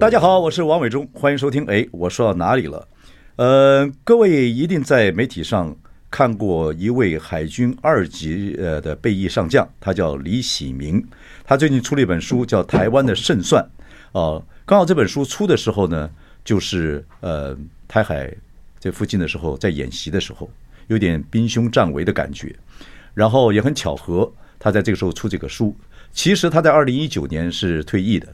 大家好，我是王伟忠，欢迎收听。哎，我说到哪里了？呃，各位一定在媒体上看过一位海军二级呃的备役上将，他叫李喜明。他最近出了一本书，叫《台湾的胜算》。哦，刚好这本书出的时候呢，就是呃台海这附近的时候，在演习的时候，有点兵凶战危的感觉。然后也很巧合，他在这个时候出这个书。其实他在二零一九年是退役的。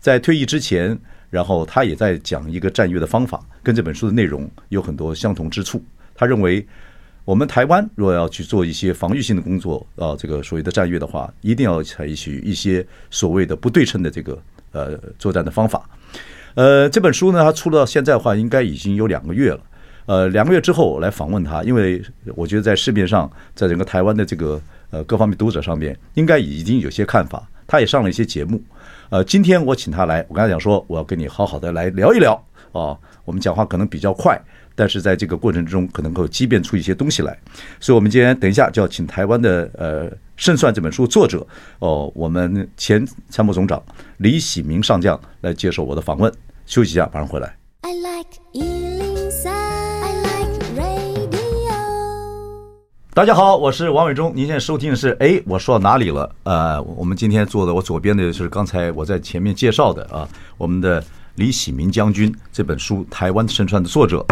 在退役之前，然后他也在讲一个战略的方法，跟这本书的内容有很多相同之处。他认为，我们台湾若要去做一些防御性的工作，啊，这个所谓的战略的话，一定要采取一些所谓的不对称的这个呃作战的方法。呃，这本书呢，他出了到现在的话，应该已经有两个月了。呃，两个月之后我来访问他，因为我觉得在市面上，在整个台湾的这个呃各方面读者上面，应该已经有些看法。他也上了一些节目。呃，今天我请他来，我刚才讲说，我要跟你好好的来聊一聊啊。我们讲话可能比较快，但是在这个过程之中，可能够激辩出一些东西来。所以，我们今天等一下就要请台湾的呃《胜算》这本书作者哦，我们前参谋总长李喜明上将来接受我的访问。休息一下，马上回来。I like 大家好，我是王伟忠。您现在收听的是，哎，我说到哪里了？呃，我们今天坐的我左边的是刚才我在前面介绍的啊，我们的李喜明将军这本书《台湾胜算》的作者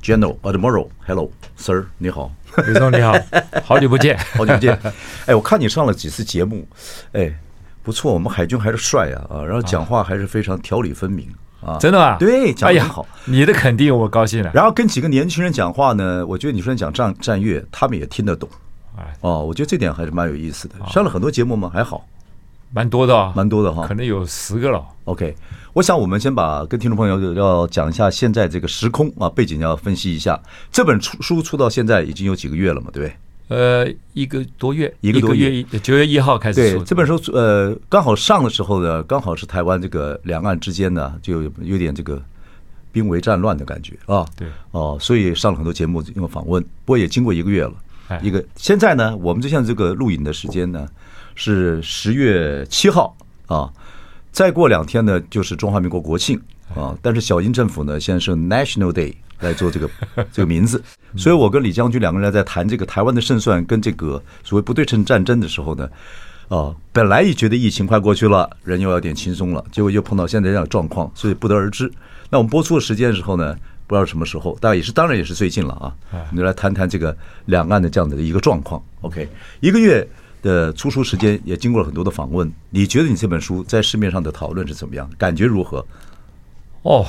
，General Admiral，Hello Sir，你好，伟忠你好，好久不见，好久不见。哎，我看你上了几次节目，哎，不错，我们海军还是帅啊啊，然后讲话还是非常条理分明。啊，真的吗？对，讲得好，你的肯定我高兴了。然后跟几个年轻人讲话呢，我觉得你说你讲战战略，他们也听得懂。哎，哦，我觉得这点还是蛮有意思的。上了很多节目吗？还好，蛮多的，蛮多的哈，可能有十个了。OK，我想我们先把跟听众朋友要讲一下现在这个时空啊背景，要分析一下。这本书书出到现在已经有几个月了嘛，对不对？呃，一个多月，一个多月，九月一号开始。对，这本书呃，刚好上的时候呢，刚好是台湾这个两岸之间呢，就有点这个兵危战乱的感觉啊。对，哦，所以上了很多节目，因为访问。不过也经过一个月了，一个现在呢，我们就像这个录影的时间呢是十月七号啊，再过两天呢就是中华民国国庆啊，但是小英政府呢现在是 National Day。来做这个 这个名字，所以我跟李将军两个人在谈这个台湾的胜算跟这个所谓不对称战争的时候呢，哦，本来也觉得疫情快过去了，人又有点轻松了，结果又碰到现在这样的状况，所以不得而知。那我们播出的时间的时候呢，不知道什么时候，但也是当然也是最近了啊。我们就来谈谈这个两岸的这样的一个状况。OK，一个月的出书时间也经过了很多的访问，你觉得你这本书在市面上的讨论是怎么样？感觉如何？哦。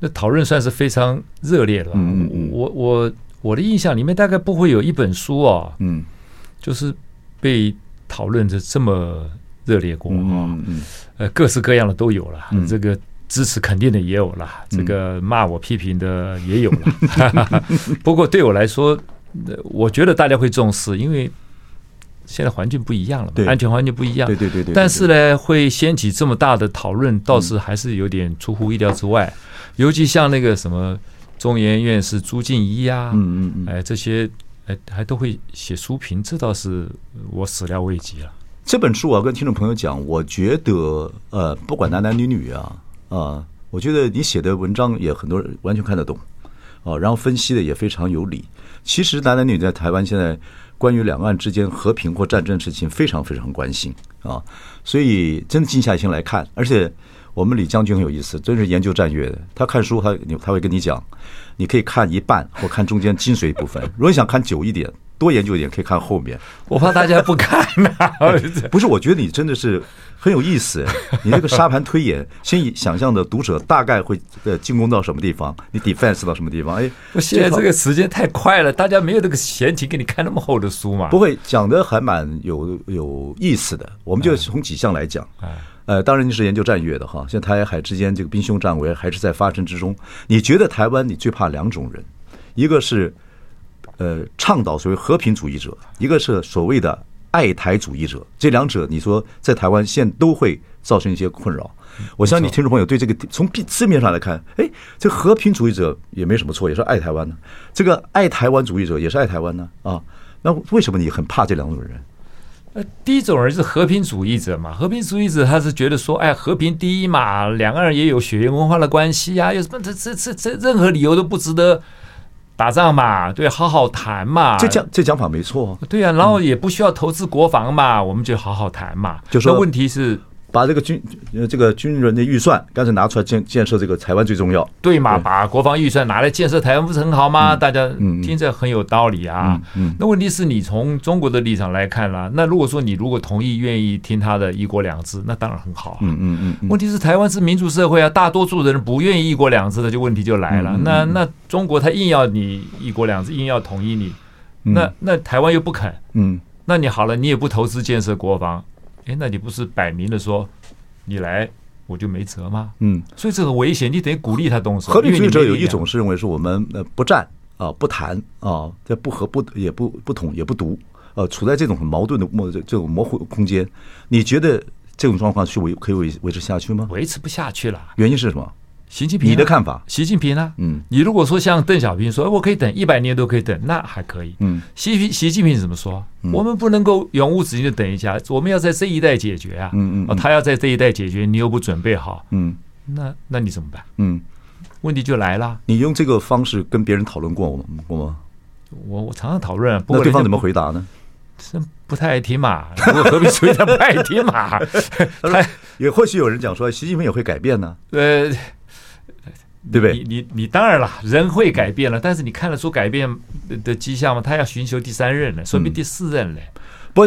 那讨论算是非常热烈了。嗯嗯，我我我的印象里面大概不会有一本书啊，嗯，就是被讨论的这么热烈过啊。嗯嗯，呃，各式各样的都有了。这个支持肯定的也有了，这个骂我批评的也有了。不过对我来说，我觉得大家会重视，因为现在环境不一样了嘛，安全环境不一样。对对对对。但是呢，会掀起这么大的讨论，倒是还是有点出乎意料之外。尤其像那个什么中研院士朱敬一啊，嗯嗯嗯，哎，这些哎还都会写书评，这倒是我始料未及了。这本书我要跟听众朋友讲，我觉得呃，不管男男女女啊啊，我觉得你写的文章也很多人完全看得懂啊，然后分析的也非常有理。其实男男女女在台湾现在关于两岸之间和平或战争事情非常非常关心啊，所以真的静下心来看，而且。我们李将军很有意思，真是研究战略的。他看书，他他会跟你讲，你可以看一半或看中间精髓部分。如果你想看久一点，多研究一点，可以看后面。我怕大家不看呢。不是，我觉得你真的是很有意思。你这个沙盘推演，先以想象的读者大概会呃进攻到什么地方，你 defense 到什么地方？哎，现在这个时间太快了，大家没有这个闲情给你看那么厚的书嘛。不会讲的还蛮有有意思的。我们就从几项来讲。呃，当然你是研究战略的哈，现在台海之间这个兵凶战危还是在发生之中。你觉得台湾你最怕两种人，一个是呃倡导所谓和平主义者，一个是所谓的爱台主义者。这两者你说在台湾现都会造成一些困扰。我相信你听众朋友对这个从字面上来看，哎，这和平主义者也没什么错，也是爱台湾呢。这个爱台湾主义者也是爱台湾呢啊。那为什么你很怕这两种人？呃，第一种人是和平主义者嘛，和平主义者他是觉得说，哎，和平第一嘛，两个人也有血缘文化的关系呀，有什么这这这这任何理由都不值得打仗嘛，对，好好谈嘛。这讲这讲法没错，对呀，然后也不需要投资国防嘛，我们就好好谈嘛。就说问题是。把这个军呃这个军人的预算干脆拿出来建建设这个台湾最重要，对嘛？把国防预算拿来建设台湾不是很好吗？大家听着很有道理啊。那问题是你从中国的立场来看啦，那如果说你如果同意愿意听他的一国两制，那当然很好啊。嗯嗯嗯。问题是台湾是民主社会啊，大多数人不愿意一国两制的，就问题就来了。那那中国他硬要你一国两制，硬要统一你，那那台湾又不肯。嗯。那你好了，你也不投资建设国防。哎，那你不是摆明了说，你来我就没辙吗？嗯，所以这个危险，你得鼓励他动手。和平主义者有一种是认为是我们呃不战啊不谈啊，这不和不也不不统也不独，呃，处在这种很矛盾的模这种模糊空间。你觉得这种状况去维可以维维持下去吗？维持不下去了，原因是什么？习近平，你的看法？习近平呢？嗯，你如果说像邓小平说，我可以等一百年都可以等，那还可以。嗯，习习习近平怎么说？我们不能够永无止境的等一下，我们要在这一代解决啊。嗯嗯，他要在这一代解决，你又不准备好，嗯，那那你怎么办？嗯，问题就来了。你用这个方式跟别人讨论过吗？过吗？我我常常讨论，那对方怎么回答呢？是不太爱听嘛？如果和平主义他不爱听嘛？他也或许有人讲说，习近平也会改变呢。呃。对不对？你你你当然了，人会改变了，但是你看得出改变的迹象吗？他要寻求第三任了，说明第四任了。不，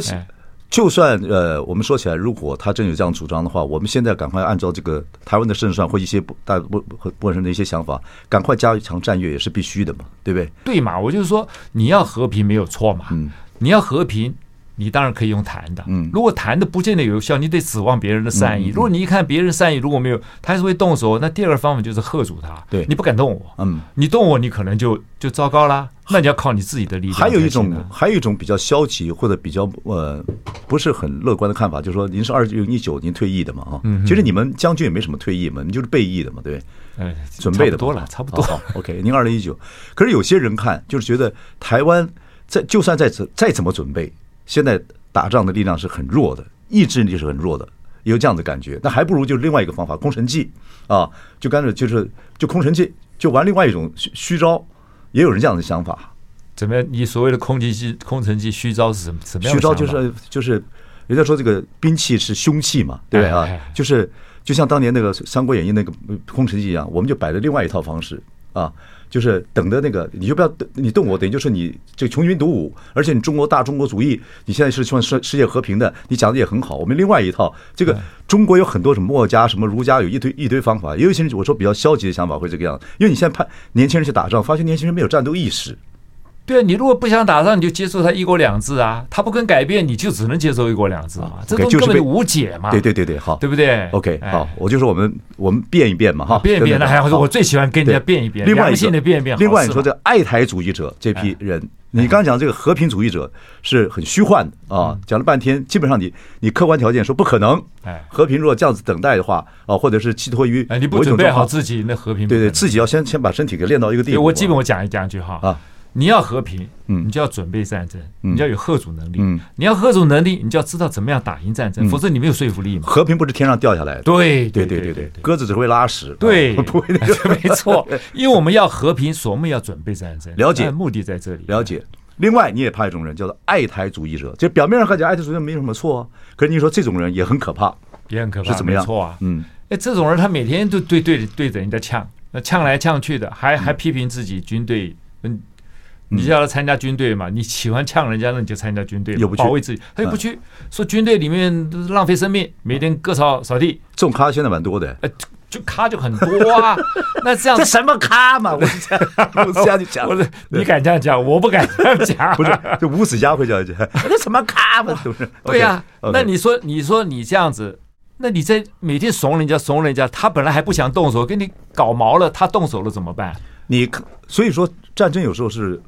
就算呃，我们说起来，如果他真有这样主张的话，我们现在赶快按照这个台湾的胜算或一些不大不不不人的一些想法，赶快加强战略也是必须的嘛，对不对？对嘛，我就是说，你要和平没有错嘛，嗯，你要和平。你当然可以用谈的，嗯，如果谈的不见得有效，你得指望别人的善意。如果你一看别人善意如果没有，他还是会动手。那第二个方法就是喝阻他，对，你不敢动我，嗯，你动我，你可能就就糟糕啦。那你要靠你自己的力量。还有一种，还有一种比较消极或者比较呃不是很乐观的看法，就是说您是二零一九您退役的嘛啊，其实你们将军也没什么退役嘛，你就是备役的嘛，对，哎，准备的多了，差不多。OK，您二零一九，可是有些人看就是觉得台湾在就算再怎再怎么准备。现在打仗的力量是很弱的，意志力是很弱的，有这样的感觉。那还不如就另外一个方法，空城计啊，就干脆就是就空城计，就玩另外一种虚虚招，也有人这样的想法。怎么样？你所谓的空城计、空城计虚招是什么？什么样虚招？就是就是人家说这个兵器是凶器嘛，对不对啊？就是就像当年那个《三国演义》那个空城计一样，我们就摆了另外一套方式啊。就是等着那个，你就不要你动我，等于就是你这个穷兵黩武，而且你中国大中国主义，你现在是希望世世界和平的，你讲的也很好。我们另外一套，这个中国有很多什么墨家、什么儒家，有一堆一堆方法。也有一些人我说比较消极的想法会这个样子，因为你现在派年轻人去打仗，发现年轻人没有战斗意识。对啊，你如果不想打仗，你就接受他一国两制啊。他不肯改变，你就只能接受一国两制嘛。这根本无解嘛。对对对对，好，对不对？OK，好，我就说我们我们变一变嘛，哈，变一变。那还好我最喜欢跟人家变一变。另外一个变一变。另外你说这爱台主义者这批人，你刚刚讲这个和平主义者是很虚幻的啊，讲了半天，基本上你你客观条件说不可能。哎和平如果这样子等待的话啊，或者是寄托于，哎，你不准备好自己，那和平对对，自己要先先把身体给练到一个地步。我基本我讲一讲一句哈啊。你要和平，嗯，你就要准备战争，你要有吓阻能力，嗯，你要吓阻能力，你就要知道怎么样打赢战争，否则你没有说服力嘛。和平不是天上掉下来的，对对对对对，鸽子只会拉屎，对，不会那个，没错，因为我们要和平，所以我们要准备战争，了解。目的在这里，了解。另外，你也怕一种人叫做爱台主义者，就表面上看起来爱台主义者没什么错，可是你说这种人也很可怕，也很可怕，是怎么样？错啊，嗯，哎，这种人他每天都对对对着人家呛，那呛来呛去的，还还批评自己军队，嗯。你叫他参加军队嘛？你喜欢呛人家，那你就参加军队，保卫自己。他又不去，说军队里面浪费生命，每天割草扫地。这种咖现在蛮多的，哎，就咖就很多啊。那这样这什么咖嘛？我这样，我这样讲，不是你敢这样讲，我不敢这样讲。不是，就吴子嘉会这样讲，那什么咖嘛？是不是？对呀。那你说，你说你这样子。那你在每天怂人家怂人家，他本来还不想动手，跟你搞毛了，他动手了怎么办？你所以说战争有时候是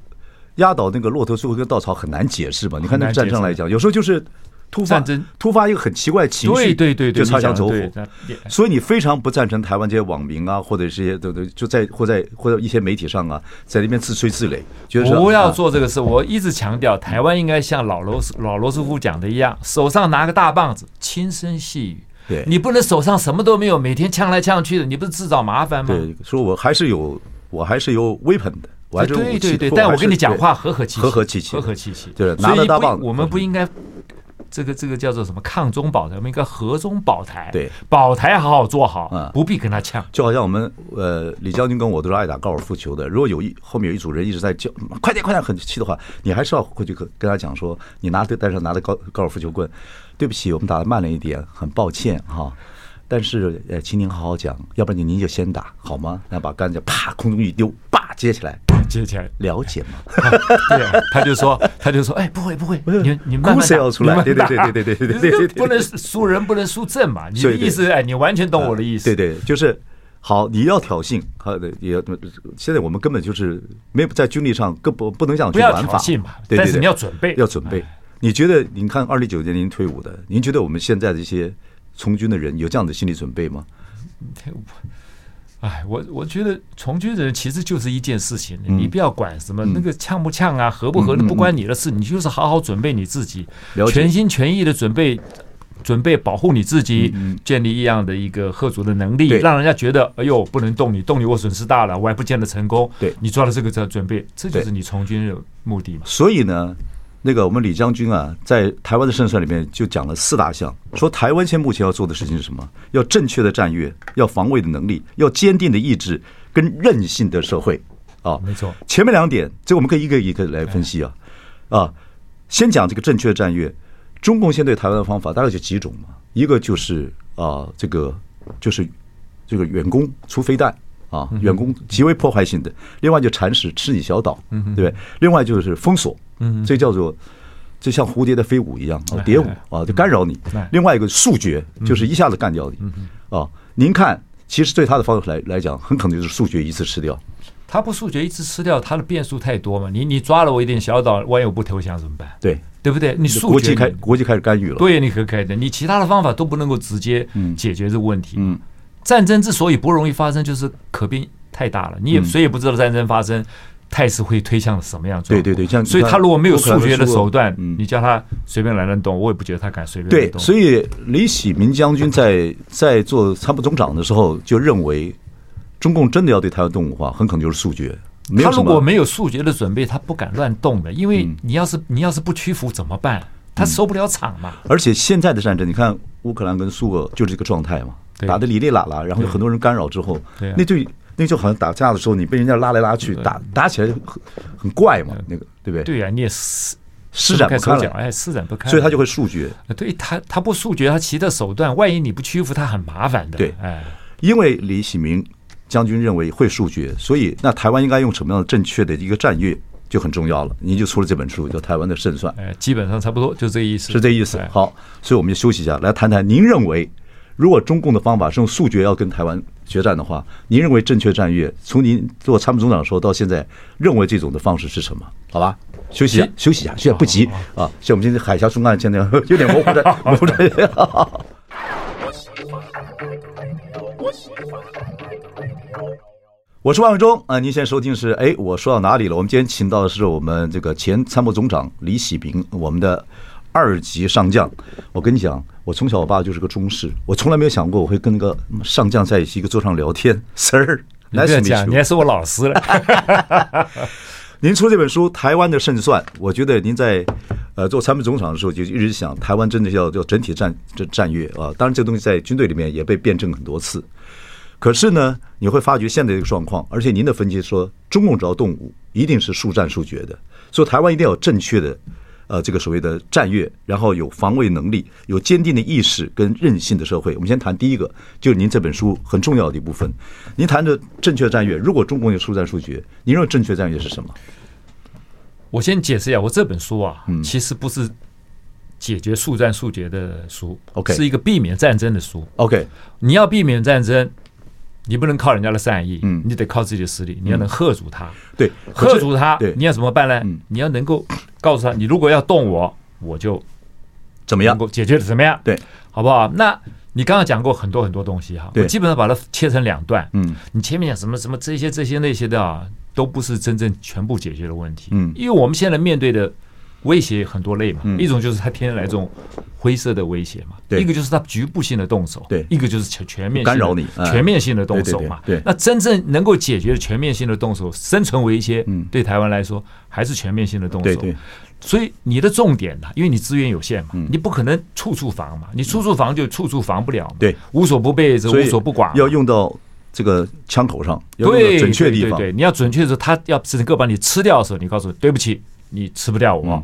压倒那个骆驼最后一根稻草很难解释吧？你看那个战争来讲，有时候就是。突发战争，突发一个很奇怪的情绪，对对对，就擦枪走火。所以你非常不赞成台湾这些网民啊，或者这些，对对，就在或在或者一些媒体上啊，在那边自吹自擂，觉得不要做这个事。我一直强调，台湾应该像老罗斯老罗斯福讲的一样，手上拿个大棒子，轻声细语。对，你不能手上什么都没有，每天呛来呛去的，你不是自找麻烦吗？对，说我还是有，我还是有 weapon 的，我还是对对对，但我跟你讲话和和气气，和和气气，和和气气。对，拿着大棒，我们不应该。这个这个叫做什么？抗中保台，我们应该和中保台。对，保台好好做好，嗯，不必跟他呛。就好像我们呃，李将军跟我都是爱打高尔夫球的。如果有一后面有一组人一直在叫快点快点很气的话，你还是要回去跟跟他讲说，你拿着带上拿着高高尔夫球棍，对不起，我们打的慢了一点，很抱歉哈。但是呃，请您好好讲，要不然您您就先打好吗？然后把杆子啪空中一丢，叭接起来。接起来了解吗？对，他就说，他就说，哎，不会不会，你你慢慢要出来，对对对对对对对对，不能输人，不能输阵嘛。你的意思，哎，你完全懂我的意思。对对，就是好，你要挑衅，好的也。现在我们根本就是没有在军力上更不不能讲去玩法，对对对，你要准备，要准备。你觉得，您看二零九年您退伍的，您觉得我们现在的一些从军的人有这样的心理准备吗？哎，我我觉得从军的人其实就是一件事情，你不要管什么那个呛不呛啊，合不合的，不关你的事，你就是好好准备你自己，全心全意的准备，准备保护你自己，建立一样的一个吓阻的能力，让人家觉得哎呦不能动你，动你我损失大了，我还不见得成功。对，你抓了这个这准备，这就是你从军的目的嘛。所以呢。那个我们李将军啊，在台湾的胜算里面就讲了四大项，说台湾现在目前要做的事情是什么？要正确的战略，要防卫的能力，要坚定的意志跟韧性的社会。啊，没错。前面两点，这我们可以一个一个来分析啊。啊，先讲这个正确的战略。中共现在对台湾的方法大概就几种嘛，一个就是啊，这个就是这个远攻出飞弹。啊，远攻极为破坏性的。另外就蚕食吃你小岛，对不对？另外就是封锁，这叫做就像蝴蝶的飞舞一样啊，蝶舞啊，就干扰你。另外一个速决，就是一下子干掉你啊。您看，其实对他的方式来来讲，很可能就是速决一次吃掉。他不速决一次吃掉，他的变数太多嘛。你你抓了我一点小岛，万一我不投降怎么办？对对不对？你速决国际开国际开始干预了，对，你可开的，你其他的方法都不能够直接解决这个问题。嗯。战争之所以不容易发生，就是可变太大了。你也谁也不知道战争发生态势会推向什么样。对对对，这样。所以他如果没有速决的手段，你叫他随便来乱动，我也不觉得他敢随便对，所以李喜明将军在在做参谋总长的时候，就认为中共真的要对台湾动武的话，很可能就是速决。他如果没有速决的准备，他不敢乱动的，因为你要是你要是不屈服怎么办？他收不了场嘛。而且现在的战争，你看乌克兰跟苏俄就是这个状态嘛。打得哩哩啦啦，然后有很多人干扰之后，那就那就好像打架的时候，你被人家拉来拉去，打打起来很很怪嘛，那个对不对？对呀，你也施施展不开了，哎，施展不开，所以他就会速决。对他，他不速决，他其他手段，万一你不屈服，他很麻烦的。对，哎，因为李喜明将军认为会速决，所以那台湾应该用什么样的正确的一个战略就很重要了。您就出了这本书，叫《台湾的胜算》。哎，基本上差不多就这意思，是这意思。好，所以我们就休息一下，来谈谈您认为。如果中共的方法是用速决要跟台湾决战的话，您认为正确战略？从您做参谋总长的时候到现在，认为这种的方式是什么？好吧，休息休息一下，现在不急啊。像我们今天海峡中岸现在有点模糊的模糊的。我是万伟忠啊，您现在收听是哎，我说到哪里了？我们今天请到的是我们这个前参谋总长李喜平，我们的。二级上将，我跟你讲，我从小我爸就是个中士，我从来没有想过我会跟个上将在一起一个桌上聊天。Sir，来，你讲，你还是我老师了。您出这本书《台湾的胜算》，我觉得您在呃做参谋总长的时候就一直想，台湾真的要要整体战战战略啊。当然，这个东西在军队里面也被辩证很多次。可是呢，你会发觉现在这个状况，而且您的分析说，中共只要动武，一定是速战速决的，所以台湾一定要有正确的。呃，这个所谓的战略，然后有防卫能力，有坚定的意识跟韧性的社会。我们先谈第一个，就是您这本书很重要的一部分。您谈的正确战略，如果中共有速战速决，您认为正确战略是什么？我先解释一下，我这本书啊，其实不是解决速战速决的书，OK，是一个避免战争的书，OK。你要避免战争，你不能靠人家的善意，嗯，你得靠自己的实力，你要能喝住他，对，吓阻他，对，你要怎么办呢？你要能够告诉他，你如果要动我，我就怎么样，能够解决的怎么样？对，好不好？那你刚刚讲过很多很多东西哈，我基本上把它切成两段，嗯，你前面讲什么什么这些这些那些的啊，都不是真正全部解决的问题，嗯，因为我们现在面对的。威胁很多类嘛，一种就是他天天来这种灰色的威胁嘛，一个就是他局部性的动手，对，一个就是全全面干扰你，全面性的动手嘛。对，那真正能够解决的全面性的动手，生存威胁，对台湾来说还是全面性的动手。对，所以你的重点呢，因为你资源有限嘛，你不可能处处防嘛，你处处防就处处防不了嘛。对，无所不备则无所不寡，要用到这个枪口上，对，准确地方。对，你要准确的时候，他要整个把你吃掉的时候，你告诉我对不起，你吃不掉我。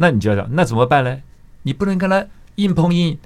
那你就要讲，那怎么办呢？你不能跟他硬碰硬，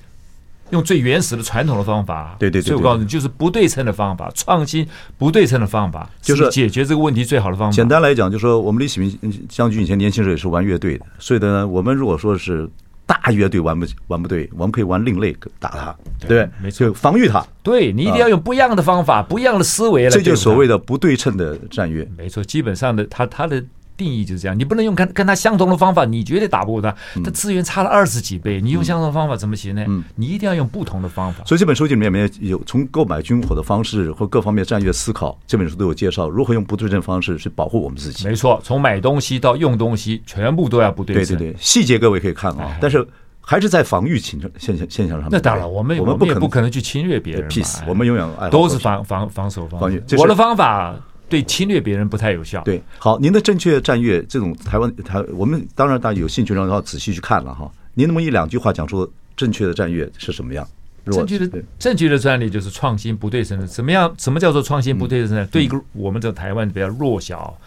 用最原始的传统的方法。对对对，所以我告诉你，就是不对称的方法，创新不对称的方法，就是解决这个问题最好的方法。简单来讲，就是说我们李启明将军以前年轻时候也是玩乐队的，所以呢，我们如果说是大乐队玩不玩不对，我们可以玩另类打他，对，没错，防御他。对，你一定要用不一样的方法，不一样的思维来。这就是所谓的不对称的战略。没错，基本上的他他的。定义就是这样，你不能用跟跟他相同的方法，你绝对打不过他。他资源差了二十几倍，你用相同的方法怎么行呢？你一定要用不同的方法。所以这本书里面没有从购买军火的方式或各方面战略思考，这本书都有介绍如何用不对称方式去保护我们自己。没错，从买东西到用东西，全部都要不对称。对对对，细节各位可以看啊，但是还是在防御现象现象现象上面。那当然，我们我们不可能不可能去侵略别人。peace，我们永远都是防防防守方。防御，我的方法。对侵略别人不太有效。对，好，您的正确战略这种台湾台，我们当然大家有兴趣，然后仔细去看了哈。您能不能一两句话讲说正确的战略是什么样？正确的正确的战略就是创新不对称的。怎么样？什么叫做创新不对称呢？对一个我们这台湾比较弱小、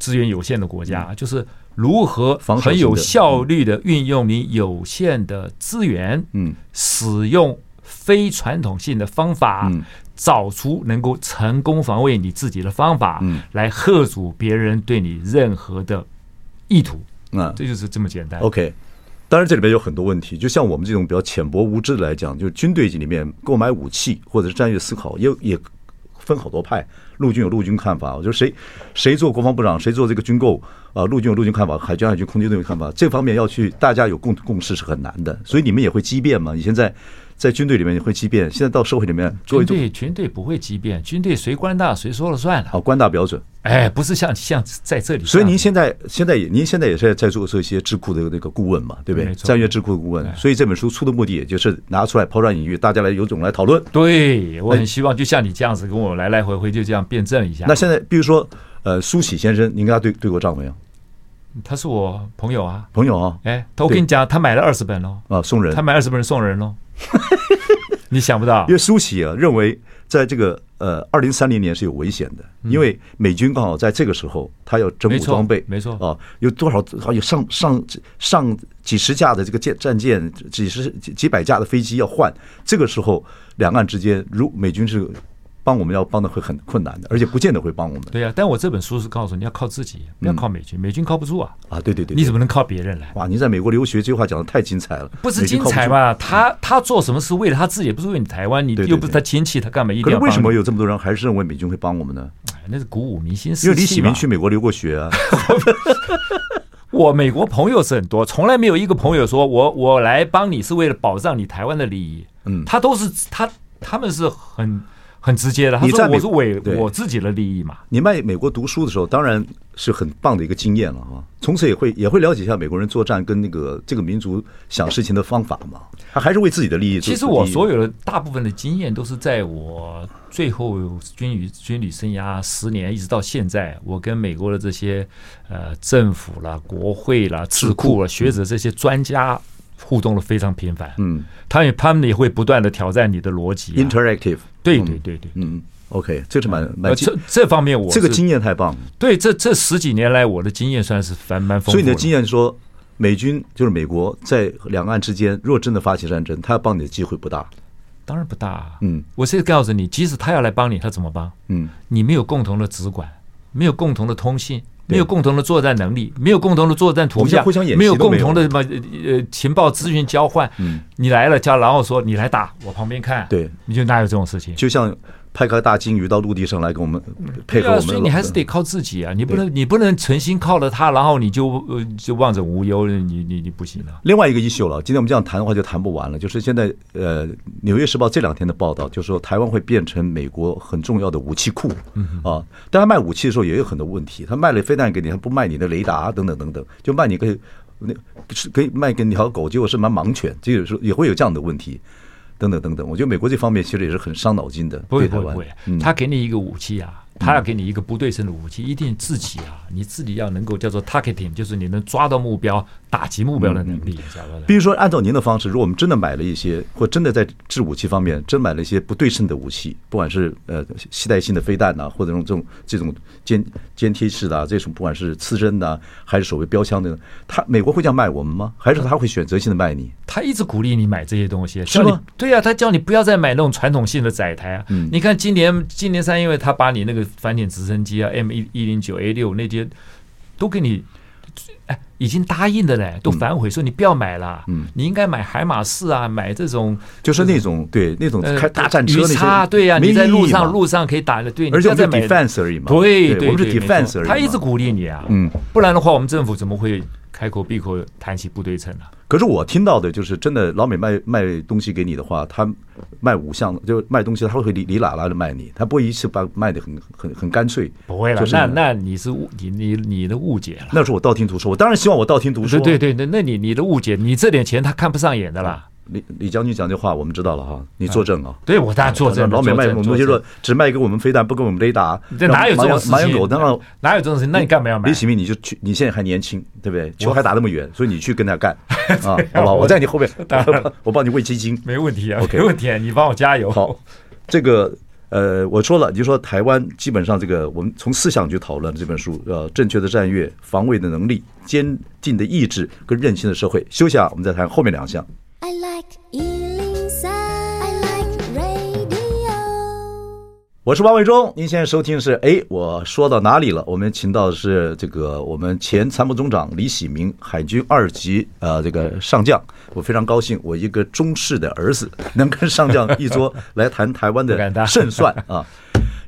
资源有限的国家，就是如何很有效率的运用你有限的资源，嗯，使用非传统性的方法，嗯。找出能够成功防卫你自己的方法，嗯，来吓阻别人对你任何的意图，嗯，这就是这么简单。OK，当然这里边有很多问题，就像我们这种比较浅薄无知的来讲，就是军队里面购买武器或者是战略思考，也也分好多派。陆军有陆军看法，我觉得谁谁做国防部长，谁做这个军购啊？陆军有陆军看法，海军、海军、空军都有看法。这方面要去大家有共共识是很难的，所以你们也会激辩嘛？你现在？在军队里面你会激变，现在到社会里面，军队军队不会激变，军队谁官大谁说了算了。好，官大标准。哎，不是像像在这里。所以您现在现在也您现在也是在做做一些智库的那个顾问嘛，对不对？战略智库的顾问。所以这本书出的目的，也就是拿出来抛砖引玉，大家来有种来讨论。对，我很希望就像你这样子跟我来来回回就这样辩证一下。那现在比如说呃苏起先生，您跟他对对过账没有？他是我朋友啊，朋友啊。哎，我跟你讲，他买了二十本喽，啊送人，他买二十本送人喽。你想不到，因为苏起啊认为，在这个呃二零三零年是有危险的，因为美军刚好在这个时候，他要整补装备，没错啊，有多少好有上上上几十架的这个舰战舰，几十几百架的飞机要换，这个时候两岸之间，如美军是。帮我们要帮的会很困难的，而且不见得会帮我们。对呀、啊，但我这本书是告诉你要靠自己，不要靠美军，美军靠不住啊！啊，对对对，你怎么能靠别人来？哇，你在美国留学，这句话讲的太精彩了。不是精彩嘛？他他做什么是为了他自己，不是为你台湾，你又不是他亲戚，他干嘛一定要？为什么有这么多人还是认为美军会帮我们呢？哎，那是鼓舞民心，因为李喜明去美国留过学啊。我美国朋友是很多，从来没有一个朋友说我我来帮你是为了保障你台湾的利益。嗯，他都是他他们是很。很直接的，你在我是为我自己的利益嘛。你在美国读书的时候，当然是很棒的一个经验了啊。从此也会也会了解一下美国人作战跟那个这个民族想事情的方法嘛。他还是为自己的利益。其实我所有的大部分的经验都是在我最后军旅军旅生涯十年一直到现在，我跟美国的这些呃政府啦、国会啦、智库啦、学者这些专家。互动的非常频繁，嗯，他也他们也会不断的挑战你的逻辑，interactive，对对对对，嗯，OK，这是蛮蛮这这方面我这个经验太棒了，对，这这十几年来我的经验算是蛮蛮丰富。所以你的经验说，美军就是美国在两岸之间，若真的发起战争，他要帮你的机会不大，当然不大，啊嗯，我是告诉你，即使他要来帮你，他怎么帮？嗯，你没有共同的直管，没有共同的通信。没有共同的作战能力，没有共同的作战图像，互相演没有共同的什么呃情报资讯交换。嗯，你来了，叫然后说你来打，我旁边看。对，你就哪有这种事情？就像。派个大鲸鱼到陆地上来跟我们配合我们，所以你还是得靠自己啊！你不能，你不能存心靠了他，然后你就呃就望着无忧，你你你不行了。另外一个 issue 了，今天我们这样谈的话就谈不完了。就是现在呃，《纽约时报》这两天的报道，就是说台湾会变成美国很重要的武器库啊。但他卖武器的时候也有很多问题，他卖了飞弹给你，他不卖你的雷达等等等等，就卖你个那是可以卖给你条狗，结果是卖盲犬，这个是也会有这样的问题。等等等等，我觉得美国这方面其实也是很伤脑筋的。不会不会不会，他给你一个武器啊。他要给你一个不对称的武器，一定自己啊，你自己要能够叫做 targeting，就是你能抓到目标、打击目标的能力。比如说，按照您的方式，如果我们真的买了一些，或真的在制武器方面真买了一些不对称的武器，不管是呃携带性的飞弹呐，或者用这种这种尖尖贴式的啊这种，不管是刺针的还是所谓标枪的，他美国会这样卖我们吗？还是他会选择性的卖你？他一直鼓励你买这些东西，是吗？对呀，他叫你不要再买那种传统性的载台啊。你看今年今年三月，因为他把你那个。反潜直升机啊，M 一一零九 A 六那些都给你，哎，已经答应的嘞，都反悔说你不要买了。嗯，你应该买海马四啊，买这种就是那种对那种开大战车那些，对呀，你在路上路上可以打的，对，而且在 defense 而已嘛，对对，我们是 defense 而已，他一直鼓励你啊，嗯，不然的话，我们政府怎么会开口闭口谈起不对称呢？可是我听到的就是，真的老美卖卖东西给你的话，他卖五项就卖东西，他会哩哩啦啦的卖你，他不会一次把卖的很很很干脆。不会了，那那你是误你你你的误解了。那是我道听途说，我当然希望我道听途说。对对对，那那你你的误解，你这点钱他看不上眼的啦。李李将军讲这话，我们知道了哈。你作证啊？对，我当然作证。老美卖我们东西说只卖给我们飞弹，不给我们雷达。这哪有这种事情？哪有这种事情？那你干嘛要买？李启明，你就去，你现在还年轻，对不对？球还打那么远，所以你去跟他干 啊，好吧？我在你后面，我帮你喂基金，没问题啊。没问题，你帮我加油。好，这个呃，我说了，你就说台湾基本上这个，我们从思想去讨论这本书，呃，正确的战略、防卫的能力、坚定的意志跟韧性的社会。休息啊，我们再谈后面两项。I like 我是王伟忠，您现在收听的是哎，我说到哪里了？我们请到的是这个我们前参谋总长李喜明，海军二级呃这个上将，我非常高兴，我一个中士的儿子能跟上将一桌来谈台湾的 胜算啊。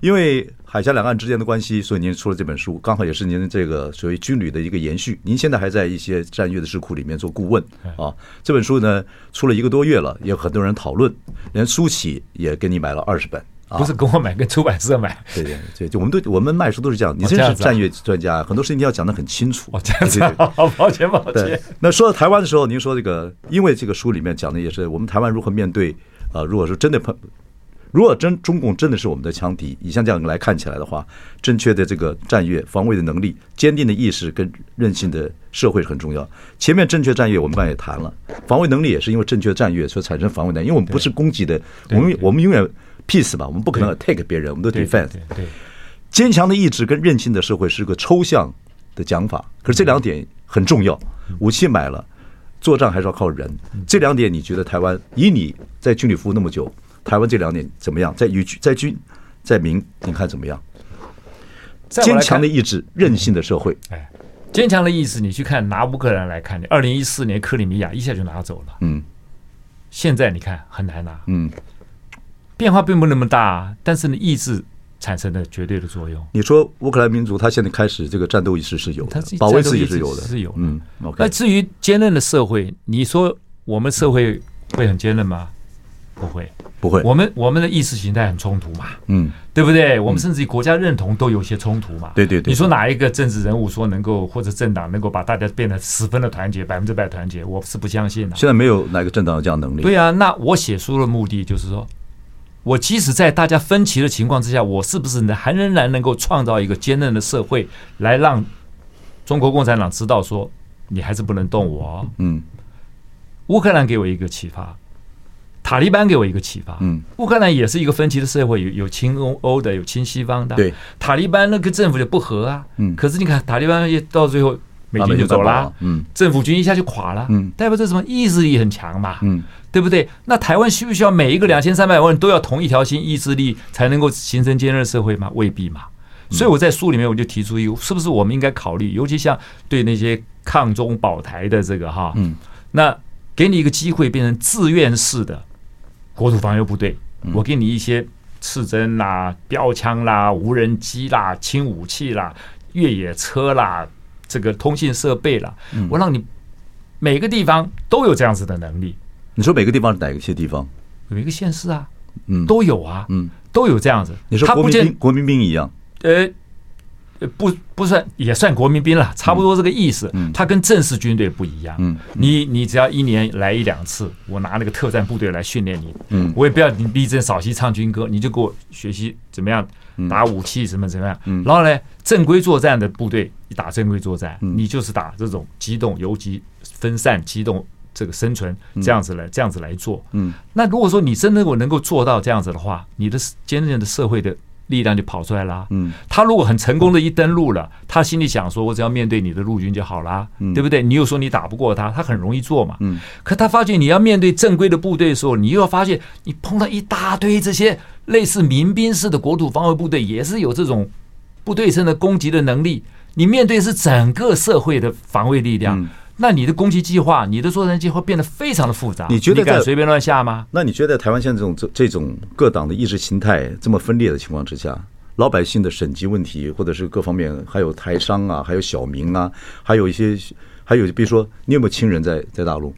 因为海峡两岸之间的关系，所以您出了这本书，刚好也是您这个所谓军旅的一个延续。您现在还在一些战略的智库里面做顾问啊。这本书呢出了一个多月了，也有很多人讨论，连苏启也给你买了二十本。不是跟我买，跟出版社买。对对对，就我们都我们卖书都是这样。你真是战略专家，很多事情你要讲得很清楚。哦，这样子。好，抱歉抱歉。那说到台湾的时候，您说这个，因为这个书里面讲的也是我们台湾如何面对啊。如果说真的碰，如果真中共真的是我们的强敌，以像这样来看起来的话，正确的这个战略防卫的能力、坚定的意识跟韧性的社会是很重要。前面正确战略我们刚才也谈了，防卫能力也是因为正确战略所产生防卫能力，因为我们不是攻击的，我们我们永远。Peace 吧，我们不可能 attack 别人，我们都 defense。对，坚强的意志跟任性的社会是个抽象的讲法，可是这两点很重要。武器买了，作战还是要靠人。这两点，你觉得台湾以你在军旅服务那么久，台湾这两点怎么样？在与在军在民，你看怎么样？坚强的意志，任性的社会。哎，坚强的意志，你去看拿乌克兰来看，你二零一四年克里米亚一下就拿走了。嗯，现在你看很难拿。嗯。变化并不那么大，但是呢，意志产生了绝对的作用。你说乌克兰民族他现在开始这个战斗意识是有的，保卫自己是有的，是有的。嗯。那至于坚韧的社会，你说我们社会会很坚韧吗？不会，不会。我们我们的意识形态很冲突嘛，嗯，对不对？我们甚至于国家认同都有些冲突嘛。对对对。你说哪一个政治人物说能够或者政党能够把大家变得十分的团结，百分之百团结？我是不相信的。现在没有哪个政党有这样能力。对啊，那我写书的目的就是说。我即使在大家分歧的情况之下，我是不是能还仍然能够创造一个坚韧的社会，来让中国共产党知道说，你还是不能动我。嗯，乌克兰给我一个启发，塔利班给我一个启发。嗯，乌克兰也是一个分歧的社会，有有亲欧欧的，有亲西方的。对，塔利班那个政府就不和啊。嗯，可是你看塔利班也到最后。美军就走了，嗯，政府军一下就垮了，嗯，代表这什么？意志力很强嘛，嗯，对不对？那台湾需不需要每一个两千三百万人都要同一条心、意志力才能够形成坚韧社会吗？未必嘛。所以我在书里面我就提出一个，是不是我们应该考虑，尤其像对那些抗中保台的这个哈，嗯，那给你一个机会，变成自愿式的国土防卫部队，我给你一些刺针啦、标枪啦、无人机啦、轻武器啦、越野车啦、这个通信设备了，我让你每个地方都有这样子的能力。你说每个地方是哪一些地方？每个县市啊，嗯，都有啊，嗯。都有这样子，你说国民兵国民兵一样，呃，不不算也算国民兵了，差不多这个意思。嗯，他跟正式军队不一样。嗯，你你只要一年来一两次，我拿那个特战部队来训练你。嗯，我也不要你立正稍息唱军歌，你就给我学习怎么样打武器，怎么怎么样。嗯，然后呢，正规作战的部队你打正规作战，你就是打这种机动游击分散机动。这个生存这样子来这样子来做，嗯，那如果说你真的我能够做到这样子的话，你的坚韧的社会的力量就跑出来啦，嗯，他如果很成功的一登陆了，他心里想说，我只要面对你的陆军就好了，嗯，对不对？你又说你打不过他，他很容易做嘛，嗯，可他发现你要面对正规的部队的时候，你又要发现你碰到一大堆这些类似民兵式的国土防卫部队，也是有这种不对称的攻击的能力，你面对是整个社会的防卫力量。那你的攻击计划，你的作战计划变得非常的复杂。你觉得敢随便乱下吗？那你觉得台湾现在这种这这种各党的意识形态这么分裂的情况之下，老百姓的省级问题，或者是各方面，还有台商啊，还有小民啊，还有一些，还有比如说，你有没有亲人在在大陆？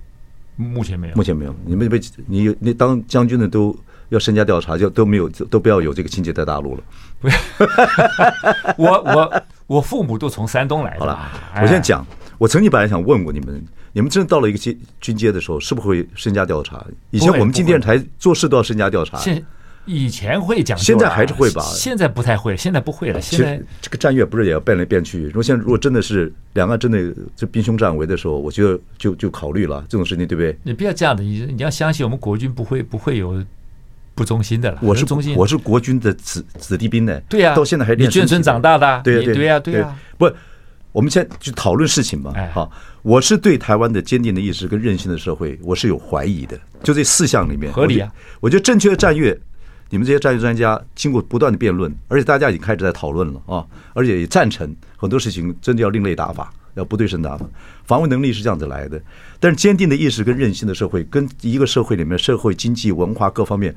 目前没有，目前没有。你们被你你当将军的都要身家调查，就都没有都不要有这个亲戚在大陆了。我我我父母都从山东来的。好了，我先讲。我曾经本来想问过你们，你们真的到了一个阶军阶的时候，是不是会身家调查？以前我们进电视台做事都要身家调查。现以前会讲，现在还是会吧？现在不太会，现在不会了。现在这个战略不是也要变来变去？如果现在如果真的是两岸真的就兵凶战危的时候，我觉得就就考虑了这种事情，对不对？你不要这样的，你你要相信我们国军不会不会有不忠心的了。我是忠心，我是国军的子子弟兵呢。对呀，到现在还你眷村长大的，对呀对呀对呀，不。我们现在去讨论事情吧。好，我是对台湾的坚定的意识跟韧性的社会，我是有怀疑的。就这四项里面，合理啊。我觉得正确的战略，你们这些战略专家经过不断的辩论，而且大家已经开始在讨论了啊，而且也赞成很多事情真的要另类打法，要不对称打法。防卫能力是这样子来的，但是坚定的意识跟韧性的社会，跟一个社会里面社会经济文化各方面，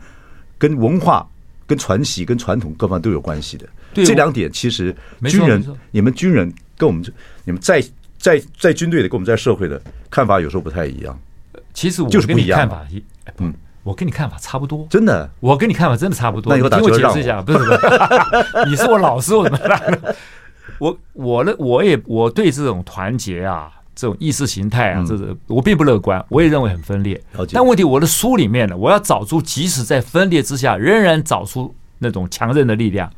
跟文化、跟传习、跟传统各方面都有关系的。这两点其实军人，你们军人。跟我们你们在在在军队的跟我们在社会的看法有时候不太一样。其实我就是跟你看法，嗯，我跟你看法差不多。真的，我跟你看法真的差不多。那以后打球让我，听我解释一下，不是不是，你是我老师，我怎么办？我我呢，我也我对这种团结啊，这种意识形态啊，这是我并不乐观，我也认为很分裂。但问题，我的书里面呢，我要找出即使在分裂之下，仍然找出那种强韧的力量。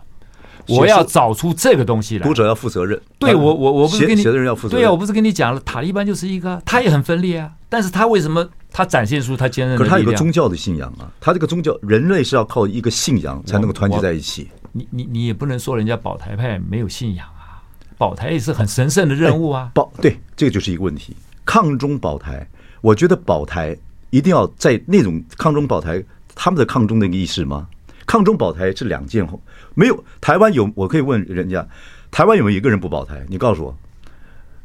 我要找出这个东西来，读者要负责任。对我，我我不是跟你写的人要负责任。对啊，我不是跟你讲了，塔利班就是一个，他也很分裂啊。但是他为什么他展现出他坚韧？可是他有个宗教的信仰啊，他这个宗教，人类是要靠一个信仰才能够团结在一起。你你你也不能说人家保台派没有信仰啊，保台也是很神圣的任务啊。保对，这个就是一个问题。抗中保台，我觉得保台一定要在那种抗中保台，他们的抗中的意识吗？抗中保台是两件，没有台湾有，我可以问人家，台湾有没有一个人不保台？你告诉我，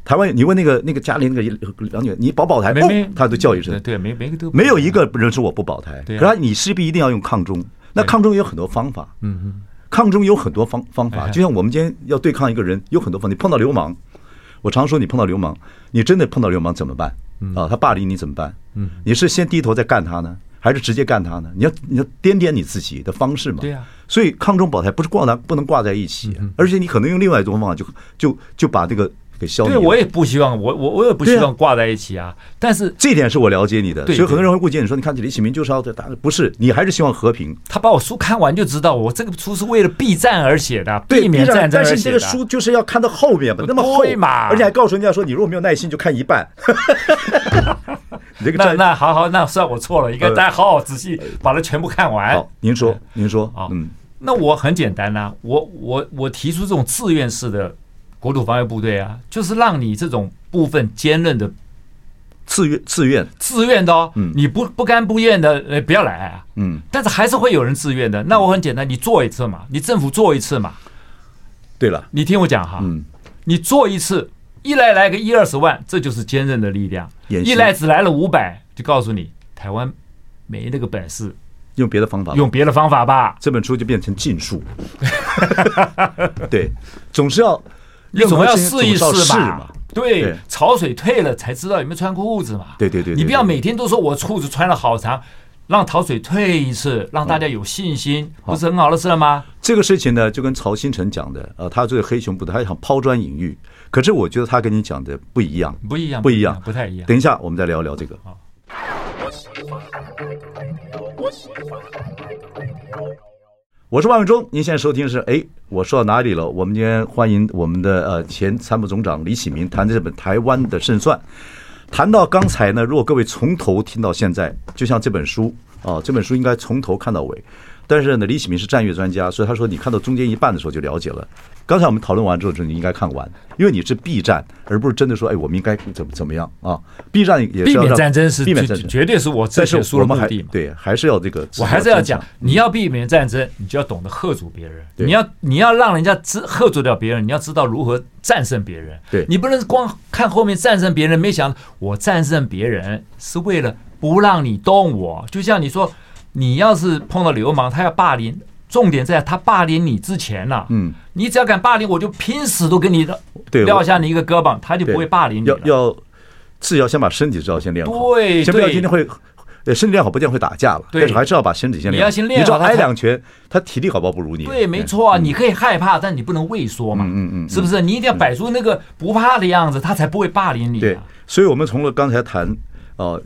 台湾你问那个那个家里那个梁女，你保保台没没、哦？他都叫一声，对，没没个都没有一个人说我不保台。可是你势必一定要用抗中，那抗中有很多方法，嗯嗯，抗中有很多方方法，就像我们今天要对抗一个人，有很多方法。你碰到流氓，我常说你碰到流氓，你真的碰到流氓怎么办？啊，他霸凌你怎么办？嗯，你是先低头再干他呢？还是直接干他呢？你要你要掂掂你自己的方式嘛。对呀。所以抗中保台不是挂在不能挂在一起，而且你可能用另外一种方法就就就把这个给消灭。对，我也不希望我我我也不希望挂在一起啊。但是这一点是我了解你的，所以很多人会误解你说，你看李启明就是要打，不是你还是希望和平。他把我书看完就知道，我这个书是为了避战而写的，避免战争而写的。但是这个书就是要看到后面嘛，那么厚嘛，而且还告诉人家说，你如果没有耐心，就看一半。那那好好，那算我错了，应该大家好好仔细把它全部看完。好，您说，您说啊，嗯，那我很简单呐，我我我提出这种自愿式的国土防卫部队啊，就是让你这种部分坚韧的自愿自愿。自愿的哦，你不不甘不愿的，呃，不要来啊，嗯，但是还是会有人自愿的。那我很简单，你做一次嘛，你政府做一次嘛，对了，你听我讲哈，嗯，你做一次，一来来个一二十万，这就是坚韧的力量；一来只来了五百，就告诉你台湾没那个本事。用别的方法，用别的方法吧。这本书就变成禁术。对，总是要，你总要试一试嘛。对，潮水退了才知道有没有穿裤子嘛。对对对，你不要每天都说我裤子穿了好长，让潮水退一次，让大家有信心，不是很好的事了吗？这个事情呢，就跟曹新成讲的，呃，他这个黑熊部队，他想抛砖引玉。可是我觉得他跟你讲的不一样，不一样，不一样，不太一样。等一下，我们再聊聊这个。我是万永忠，您现在收听的是哎，我说到哪里了？我们今天欢迎我们的呃前参谋总长李启明谈这本《台湾的胜算》。谈到刚才呢，如果各位从头听到现在，就像这本书啊，这本书应该从头看到尾。但是呢，李启明是战略专家，所以他说你看到中间一半的时候就了解了。刚才我们讨论完之后，就你应该看完，因为你是避战，而不是真的说，哎，我们应该怎么怎么样啊？避战也是避免战争是避免战争，绝对是我这写书的目的。对，还是要这个。我还是要讲，你要避免战争，你就要懂得喝阻别人。你要你要让人家知喝阻掉别人，你要知道如何战胜别人。对，你不能光看后面战胜别人，没想我战胜别人是为了不让你动我。就像你说。你要是碰到流氓，他要霸凌，重点在他霸凌你之前呐。嗯，你只要敢霸凌，我就拼死都跟你撂下你一个胳膊，他就不会霸凌你。要要，是要先把身体至少先练好。对，先不要今天会，身体练好不见会打架了。但是还是要把身体先练好。你要先练好。你挨两拳，他体力好不好不如你。对，没错啊，你可以害怕，但你不能畏缩嘛。嗯嗯，是不是？你一定要摆出那个不怕的样子，他才不会霸凌你。对，所以我们从了刚才谈，哦。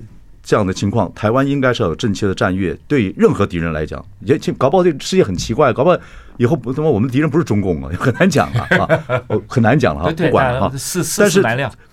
这样的情况，台湾应该是要有正确的战略。对任何敌人来讲，也搞不好这个世界很奇怪，搞不好以后不怎么我们的敌人不是中共啊，很难讲了啊，很难讲了啊。不管啊，是是是。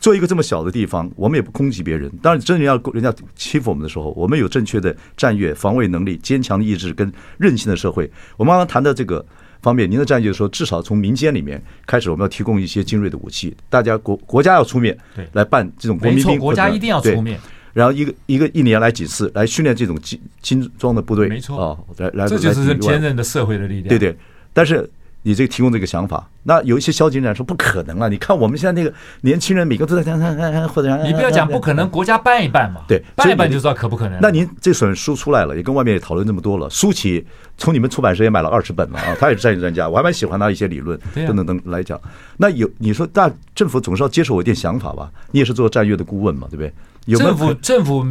做一个这么小的地方，我们也不攻击别人。当然，真的要人家欺负我们的时候，我们有正确的战略、防卫能力、坚强的意志跟韧性的社会。我们刚刚谈到这个方面，您的战略说，至少从民间里面开始，我们要提供一些精锐的武器，大家国国家要出面，对来办这种国民兵，国家一定要出面。然后一个一个一年来几次来训练这种精精装的部队，没错啊，来来这就是坚韧的社会的力量。对对，但是你这个提供这个想法，那有一些消极人说不可能啊！你看我们现在那个年轻人每个都在或者你不要讲不可能，国家办一办嘛，对，办一办就知道可不可能。那您这本书出来了，也跟外面也讨论这么多了，书企从你们出版社也买了二十本了啊，他也是战略专家，我还蛮喜欢他一些理论等等等来讲。那有你说大政府总是要接受我一点想法吧？你也是做战略的顾问嘛，对不对？政府政府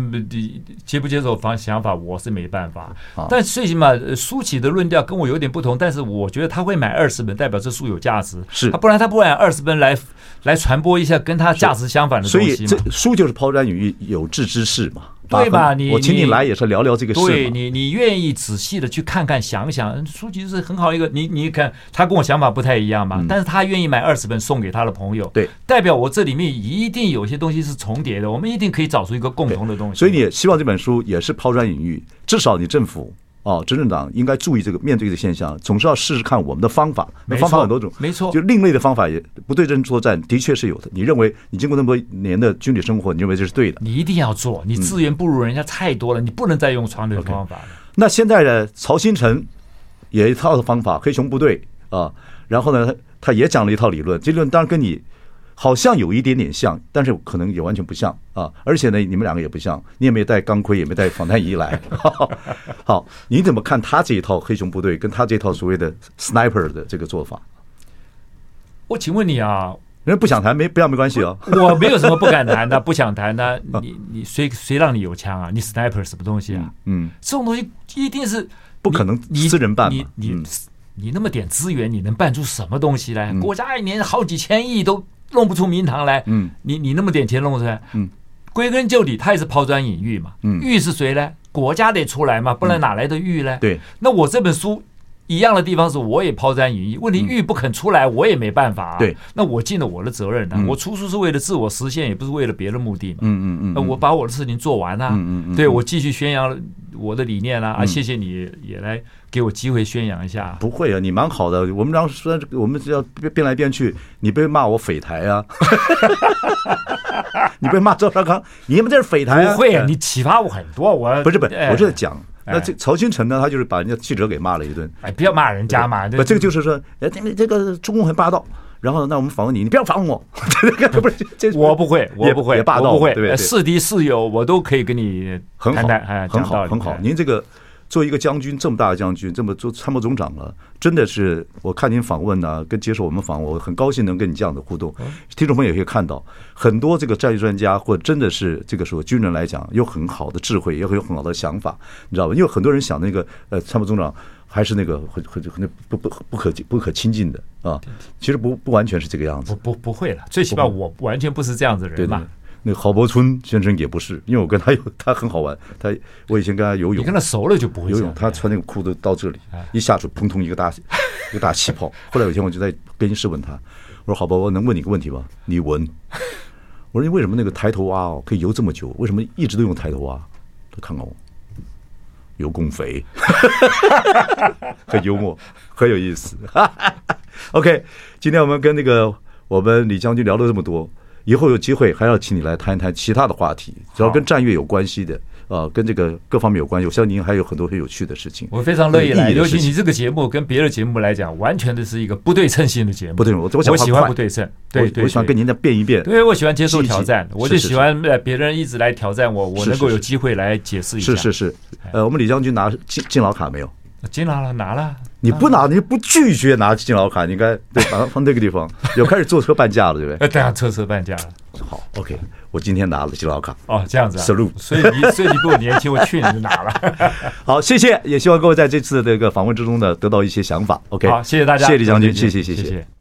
接不接受方想法，我是没办法。但最起码书起的论调跟我有点不同，但是我觉得他会买二十本，代表这书有价值。是，不然他不买二十本来来传播一下跟他价值相反的东西。所以这书就是抛砖引玉，有志之士嘛。对吧？你我请你来也是聊聊这个事。对你，你愿意仔细的去看看、想想，书籍是很好一个。你你看，他跟我想法不太一样嘛，但是他愿意买二十本送给他的朋友，对，代表我这里面一定有些东西是重叠的，我们一定可以找出一个共同的东西。所以你也希望这本书也是抛砖引玉，至少你政府。哦，执政党应该注意这个面对的现象，总是要试试看我们的方法。那方法很多种，没错，就另类的方法也不对症作战，的确是有的。你认为你经过那么多年的军旅生活，你认为这是对的？你一定要做，你资源不如人家太多了，你不能再用传统的方法了。那现在的曹兴诚也一套的方法，黑熊部队啊，然后呢，他他也讲了一套理论，这理论当然跟你。好像有一点点像，但是可能也完全不像啊！而且呢，你们两个也不像，你也没带钢盔，也没带防弹衣来。好，你怎么看他这一套黑熊部队，跟他这套所谓的 sniper 的这个做法？我请问你啊，人家不想谈，没不要没关系哦。我没有什么不敢谈的，不想谈的。你你谁谁让你有枪啊？你 sniper 什么东西啊？嗯，这种东西一定是不可能私人办嘛。你你你那么点资源，你能办出什么东西来？国家一年好几千亿都。弄不出名堂来，嗯，你你那么点钱弄出来，嗯，归根究底，他也是抛砖引玉嘛，嗯，玉是谁呢？国家得出来嘛，不然哪来的玉呢？对，那我这本书一样的地方是，我也抛砖引玉，问题玉不肯出来，我也没办法，对，那我尽了我的责任呢，我出书是为了自我实现，也不是为了别的目的嘛，嗯嗯嗯，那我把我的事情做完了，嗯嗯，对我继续宣扬我的理念啦，啊，谢谢你也来。给我机会宣扬一下，不会啊，你蛮好的。我们当时说，我们只要变来变去，你被骂我匪台啊，你被骂赵少康，你们这是匪台啊？不会啊，你启发我很多。我不是不是，我是在讲那这曹新成呢，他就是把人家记者给骂了一顿。哎，不要骂人家嘛。不，这个就是说，哎，这个这个中共很霸道。然后，那我们访问你，你不要访问我。不是，这我不会，我不会，也霸道，不会。对不对？是敌是友，我都可以跟你很好，很好，很好。您这个。做一个将军，这么大的将军，这么做参谋总长了，真的是我看您访问呢、啊，跟接受我们访问，我很高兴能跟你这样的互动。听众朋友也可以看到，很多这个战略专家或真的是这个时候军人来讲，有很好的智慧，也会有很好的想法，你知道吧？因为很多人想那个呃参谋总长还是那个很很很不不不可不可亲近的啊，其实不不完全是这个样子。不不不会了，最起码我完全不是这样子的人嘛。那个郝柏村先生也不是，因为我跟他有，他很好玩。他我以前跟他游泳，你跟他熟了就不会游泳。他穿那个裤子到这里，一下水砰通一个大一个大气泡。后来有一天我就在更衣室问他，我说：“郝伯，我能问你个问题吗？你闻，我说你为什么那个抬头蛙哦可以游这么久？为什么一直都用抬头蛙？”他看看我，有共匪，很幽默，很有意思。OK，今天我们跟那个我们李将军聊了这么多。以后有机会还要请你来谈一谈其他的话题，只要跟战略有关系的，呃，跟这个各方面有关系。我相信您还有很多很有趣的事情，我非常乐意来。尤其你这个节目跟别的节目来讲，完全的是一个不对称性的节目。不对，我我喜欢不对称，对对，我喜欢跟您再变一变。对，我喜欢接受挑战，我就喜欢别人一直来挑战我，我能够有机会来解释一下。是是是，呃，我们李将军拿敬敬老卡没有？敬老了，拿了。你不拿，你不拒绝拿金老卡，你应该对，把它放那个地方。有开始坐车半价了，对不对？对啊，坐车半价了。好，OK，我今天拿了金老卡。哦，这样子啊。Salute。所以你，所以你比我年轻，我去年就拿了。好，谢谢，也希望各位在这次的这个访问之中呢，得到一些想法。OK，好，谢谢大家，谢谢李将军，谢谢，谢谢。